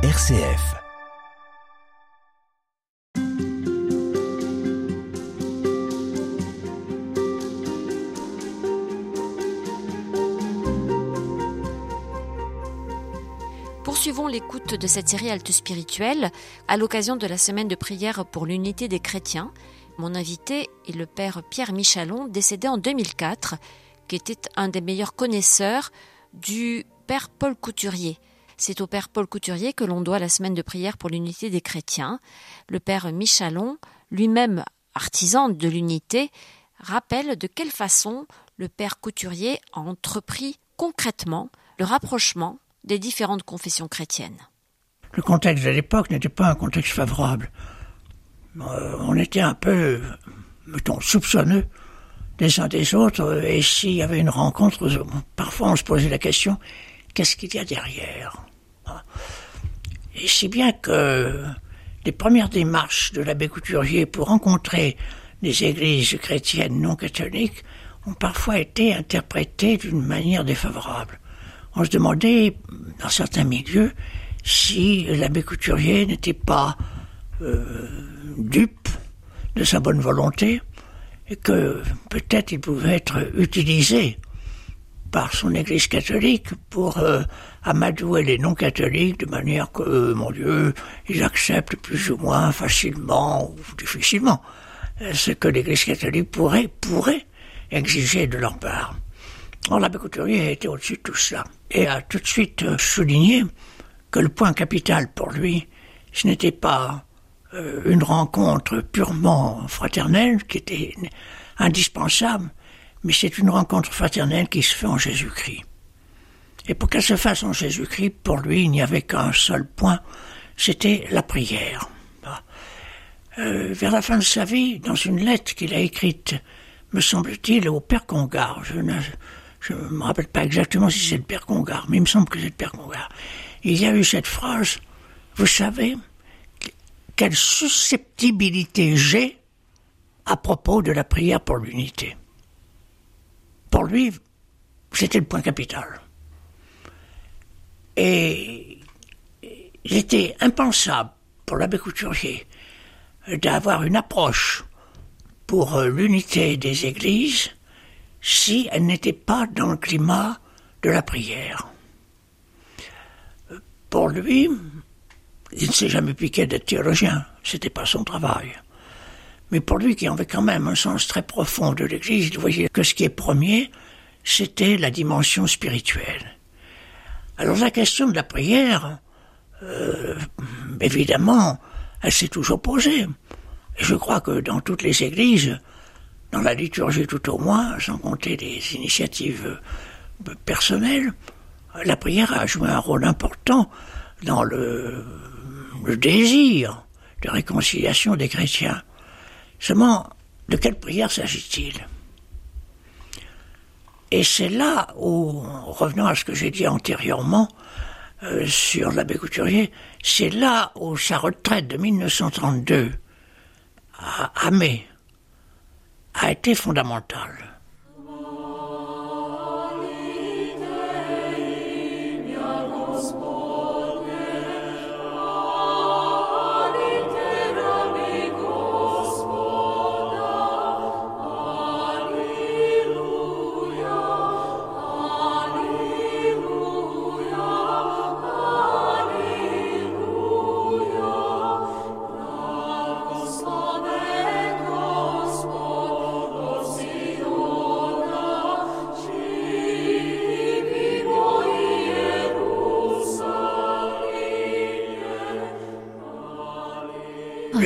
RCF. Poursuivons l'écoute de cette série Halte spirituelle à l'occasion de la semaine de prière pour l'unité des chrétiens. Mon invité est le père Pierre Michalon, décédé en 2004, qui était un des meilleurs connaisseurs du père Paul Couturier. C'est au père Paul Couturier que l'on doit la semaine de prière pour l'unité des chrétiens. Le père Michalon, lui-même artisan de l'unité, rappelle de quelle façon le père Couturier a entrepris concrètement le rapprochement des différentes confessions chrétiennes. Le contexte de l'époque n'était pas un contexte favorable. Euh, on était un peu, mettons, soupçonneux des uns des autres, et s'il y avait une rencontre, parfois on se posait la question, qu'est-ce qu'il y a derrière Et si bien que les premières démarches de l'abbé Couturier pour rencontrer des églises chrétiennes non catholiques ont parfois été interprétées d'une manière défavorable. On se demandait, dans certains milieux, si l'abbé Couturier n'était pas euh, dupe de sa bonne volonté et que peut-être il pouvait être utilisé par son Église catholique pour euh, amadouer les non-catholiques de manière que, euh, mon Dieu, ils acceptent plus ou moins facilement ou difficilement ce que l'Église catholique pourrait, pourrait exiger de leur part. Alors l'abbé Couturier était au-dessus de tout cela et a tout de suite euh, souligné que le point capital pour lui, ce n'était pas euh, une rencontre purement fraternelle qui était indispensable, mais c'est une rencontre fraternelle qui se fait en Jésus-Christ. Et pour qu'elle se fasse en Jésus-Christ, pour lui, il n'y avait qu'un seul point, c'était la prière. Euh, vers la fin de sa vie, dans une lettre qu'il a écrite, me semble-t-il, au Père Congar, je ne je ne me rappelle pas exactement si c'est le père Congar, mais il me semble que c'est le père Congar. Il y a eu cette phrase, vous savez, quelle susceptibilité j'ai à propos de la prière pour l'unité. Pour lui, c'était le point capital. Et il était impensable pour l'abbé Couturier d'avoir une approche pour l'unité des églises si elle n'était pas dans le climat de la prière. Pour lui, il ne s'est jamais piqué d'être théologien, c'était pas son travail. Mais pour lui, qui avait quand même un sens très profond de l'Église, il voyait que ce qui est premier, c'était la dimension spirituelle. Alors la question de la prière, euh, évidemment, elle s'est toujours posée. Et je crois que dans toutes les églises, dans la liturgie tout au moins, sans compter des initiatives euh, personnelles, la prière a joué un rôle important dans le, désir de réconciliation des chrétiens. Seulement, de quelle prière s'agit-il? Et c'est là où, revenant à ce que j'ai dit antérieurement euh, sur l'abbé Couturier, c'est là où sa retraite de 1932 à Amé, a été fondamentale.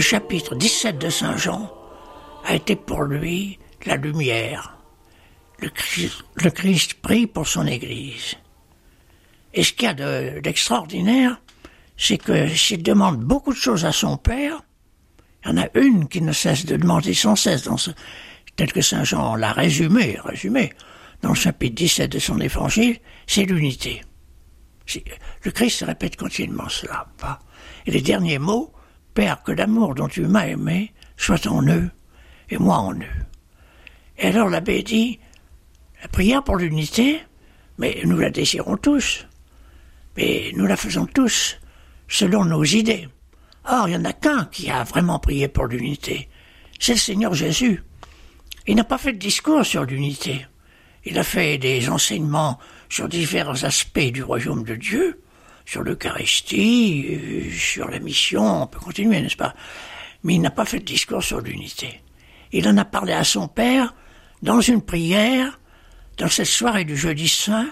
Chapitre 17 de Saint Jean a été pour lui la lumière. Le Christ, prie pour son Église. Et ce qu'il y a d'extraordinaire, c'est que s'il demande beaucoup de choses à son Père, il y en a une qui ne cesse de demander sans cesse, dans ce, tel que Saint Jean l'a résumé, résumé, dans le chapitre 17 de son évangile, c'est l'unité. Le Christ répète continuellement cela. Et les derniers mots, Père, que l'amour dont tu m'as aimé soit en eux et moi en eux. Et alors l'abbé dit, la prière pour l'unité, mais nous la désirons tous, mais nous la faisons tous selon nos idées. Or, il n'y en a qu'un qui a vraiment prié pour l'unité. C'est le Seigneur Jésus. Il n'a pas fait de discours sur l'unité. Il a fait des enseignements sur divers aspects du royaume de Dieu, sur l'Eucharistie, euh, sur la mission, on peut continuer, n'est-ce pas? Mais il n'a pas fait de discours sur l'unité. Il en a parlé à son Père dans une prière, dans cette soirée du jeudi saint,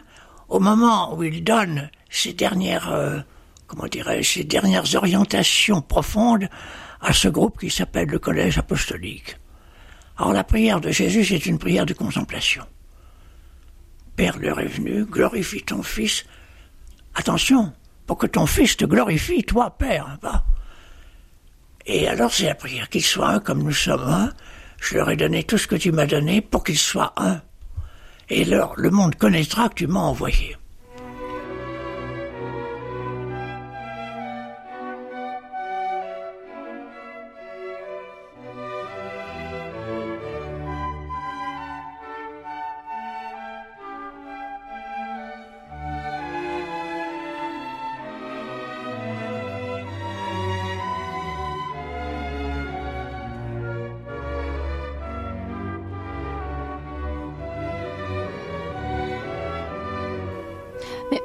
au moment où il donne ses dernières, euh, comment dirais ses dernières orientations profondes à ce groupe qui s'appelle le Collège apostolique. Alors la prière de Jésus, c'est une prière de contemplation. Père, l'heure est glorifie ton Fils. Attention, pour que ton Fils te glorifie, toi, Père. Hein, Et alors c'est la prière, qu'il soit un comme nous sommes un. Je leur ai donné tout ce que tu m'as donné pour qu'ils soient un. Et alors le monde connaîtra que tu m'as envoyé.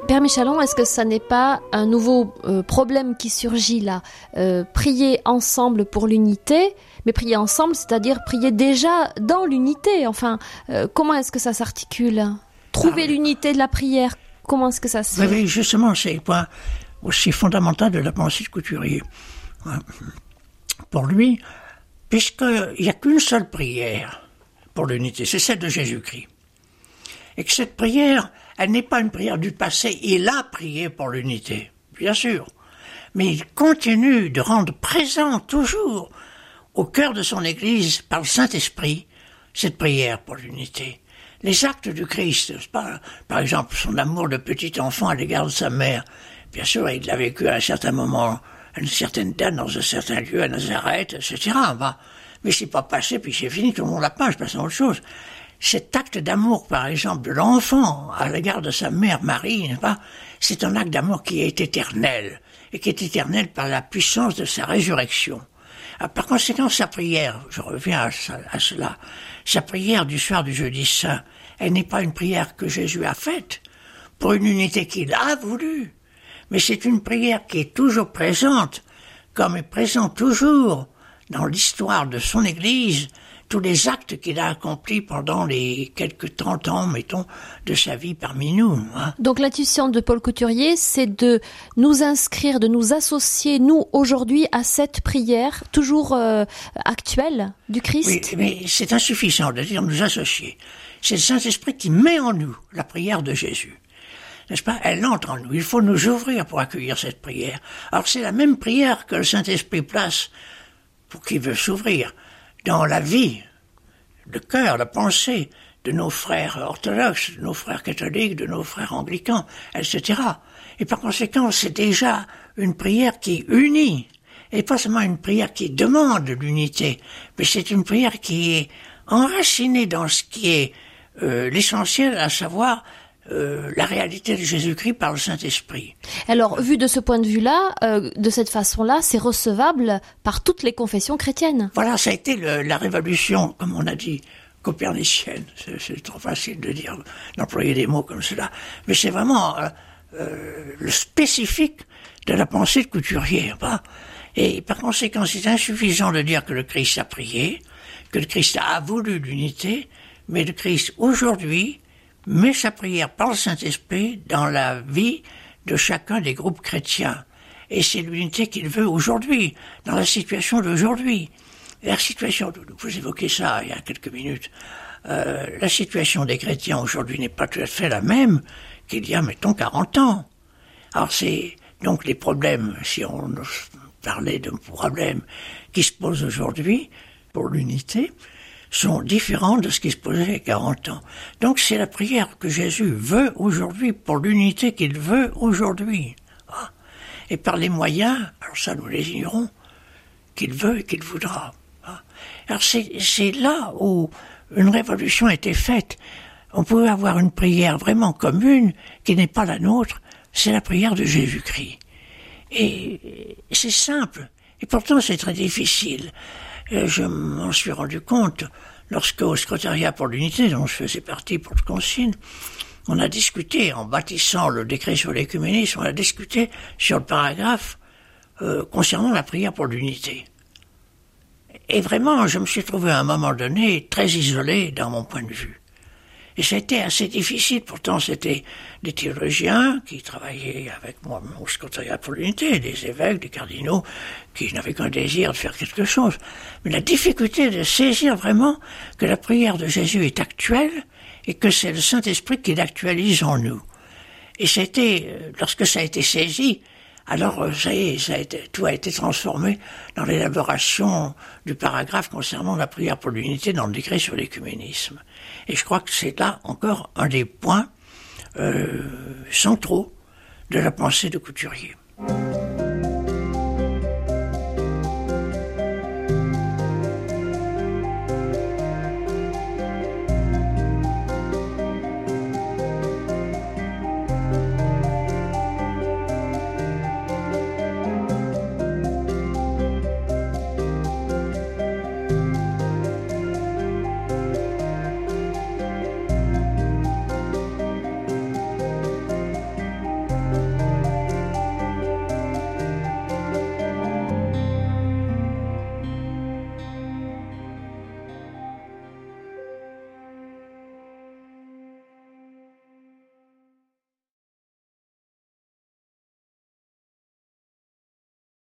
Père Michalon, est-ce que ça n'est pas un nouveau euh, problème qui surgit là? Euh, Prier ensemble pour l'unité, mais prier ensemble, c'est-à-dire prier déjà dans l'unité. Enfin, euh, comment est-ce que ça s'articule? Trouver ah l'unité de la prière, comment est-ce que ça se Oui, justement, c'est le point aussi fondamental de la pensée de Couturier. Pour lui, puisqu'il n'y a qu'une seule prière pour l'unité, c'est celle de Jésus-Christ. Et que cette prière, elle n'est pas une prière du passé. Il a prié pour l'unité, bien sûr. Mais il continue de rendre présent toujours au cœur de son Église par le Saint-Esprit cette prière pour l'unité. Les actes du Christ, par exemple son amour de petit enfant à l'égard de sa mère. Bien sûr, il l'a vécu à un certain moment, à une certaine date, dans un certain lieu, à Nazareth, etc. Mais c'est pas passé, puis c'est fini, tout le monde l'a pas, je passe à autre chose cet acte d'amour, par exemple, de l'enfant à l'égard de sa mère Marie, C'est un acte d'amour qui est éternel, et qui est éternel par la puissance de sa résurrection. Ah, par conséquent, sa prière, je reviens à, cela, sa prière du soir du jeudi saint, elle n'est pas une prière que Jésus a faite pour une unité qu'il a voulu, mais c'est une prière qui est toujours présente, comme est présente toujours dans l'histoire de son Église, tous les actes qu'il a accomplis pendant les quelques 30 ans, mettons, de sa vie parmi nous. Hein. Donc l'intuition de Paul Couturier, c'est de nous inscrire, de nous associer, nous, aujourd'hui, à cette prière toujours euh, actuelle du Christ. Oui, mais c'est insuffisant de dire nous associer. C'est le Saint-Esprit qui met en nous la prière de Jésus n'est-ce pas? Elle entre en nous. Il faut nous ouvrir pour accueillir cette prière. Alors c'est la même prière que le Saint-Esprit place pour qui veut s'ouvrir dans la vie, le cœur, la pensée de nos frères orthodoxes, de nos frères catholiques, de nos frères anglicans, etc. Et par conséquent, c'est déjà une prière qui unit, et pas seulement une prière qui demande l'unité, mais c'est une prière qui est enracinée dans ce qui est euh, l'essentiel, à savoir euh, la réalité de Jésus-Christ par le Saint-Esprit. Alors, vu de ce point de vue-là, euh, de cette façon-là, c'est recevable par toutes les confessions chrétiennes. Voilà, ça a été la révolution, comme on a dit, copernicienne. C'est trop facile de dire, d'employer des mots comme cela. Mais c'est vraiment euh, le spécifique de la pensée de Couturier. Hein. Et par conséquent, c'est insuffisant de dire que le Christ a prié, que le Christ a voulu l'unité, mais le Christ aujourd'hui met sa prière par le Saint-Esprit dans la vie de chacun des groupes chrétiens. Et c'est l'unité qu'il veut aujourd'hui, dans la situation d'aujourd'hui. La situation, vous évoquez ça il y a quelques minutes, euh, la situation des chrétiens aujourd'hui n'est pas tout à fait la même qu'il y a, mettons, 40 ans. Alors c'est donc les problèmes, si on parlait de problèmes qui se posent aujourd'hui pour l'unité, sont différents de ce qui se posait il y a 40 ans. Donc c'est la prière que Jésus veut aujourd'hui pour l'unité qu'il veut aujourd'hui. Ah. Et par les moyens, alors ça nous les ignorons, qu'il veut et qu'il voudra. Ah. Alors c'est là où une révolution a été faite. On pouvait avoir une prière vraiment commune qui n'est pas la nôtre, c'est la prière de Jésus-Christ. Et c'est simple. Et pourtant, c'est très difficile. Je m'en suis rendu compte lorsque, au secrétariat pour l'unité, dont je faisais partie pour le consigne, on a discuté, en bâtissant le décret sur l'écuménisme, on a discuté sur le paragraphe euh, concernant la prière pour l'unité. Et vraiment, je me suis trouvé à un moment donné très isolé dans mon point de vue. Et c'était assez difficile, pourtant c'était des théologiens qui travaillaient avec moi au secrétariat pour l'unité, des évêques, des cardinaux, qui n'avaient qu'un désir de faire quelque chose. Mais la difficulté de saisir vraiment que la prière de Jésus est actuelle et que c'est le Saint-Esprit qui l'actualise en nous. Et c'était, euh, lorsque ça a été saisi, alors, ça y est, ça a été, tout a été transformé dans l'élaboration du paragraphe concernant la prière pour l'unité dans le décret sur l'écuménisme. Et je crois que c'est là encore un des points euh, centraux de la pensée de Couturier.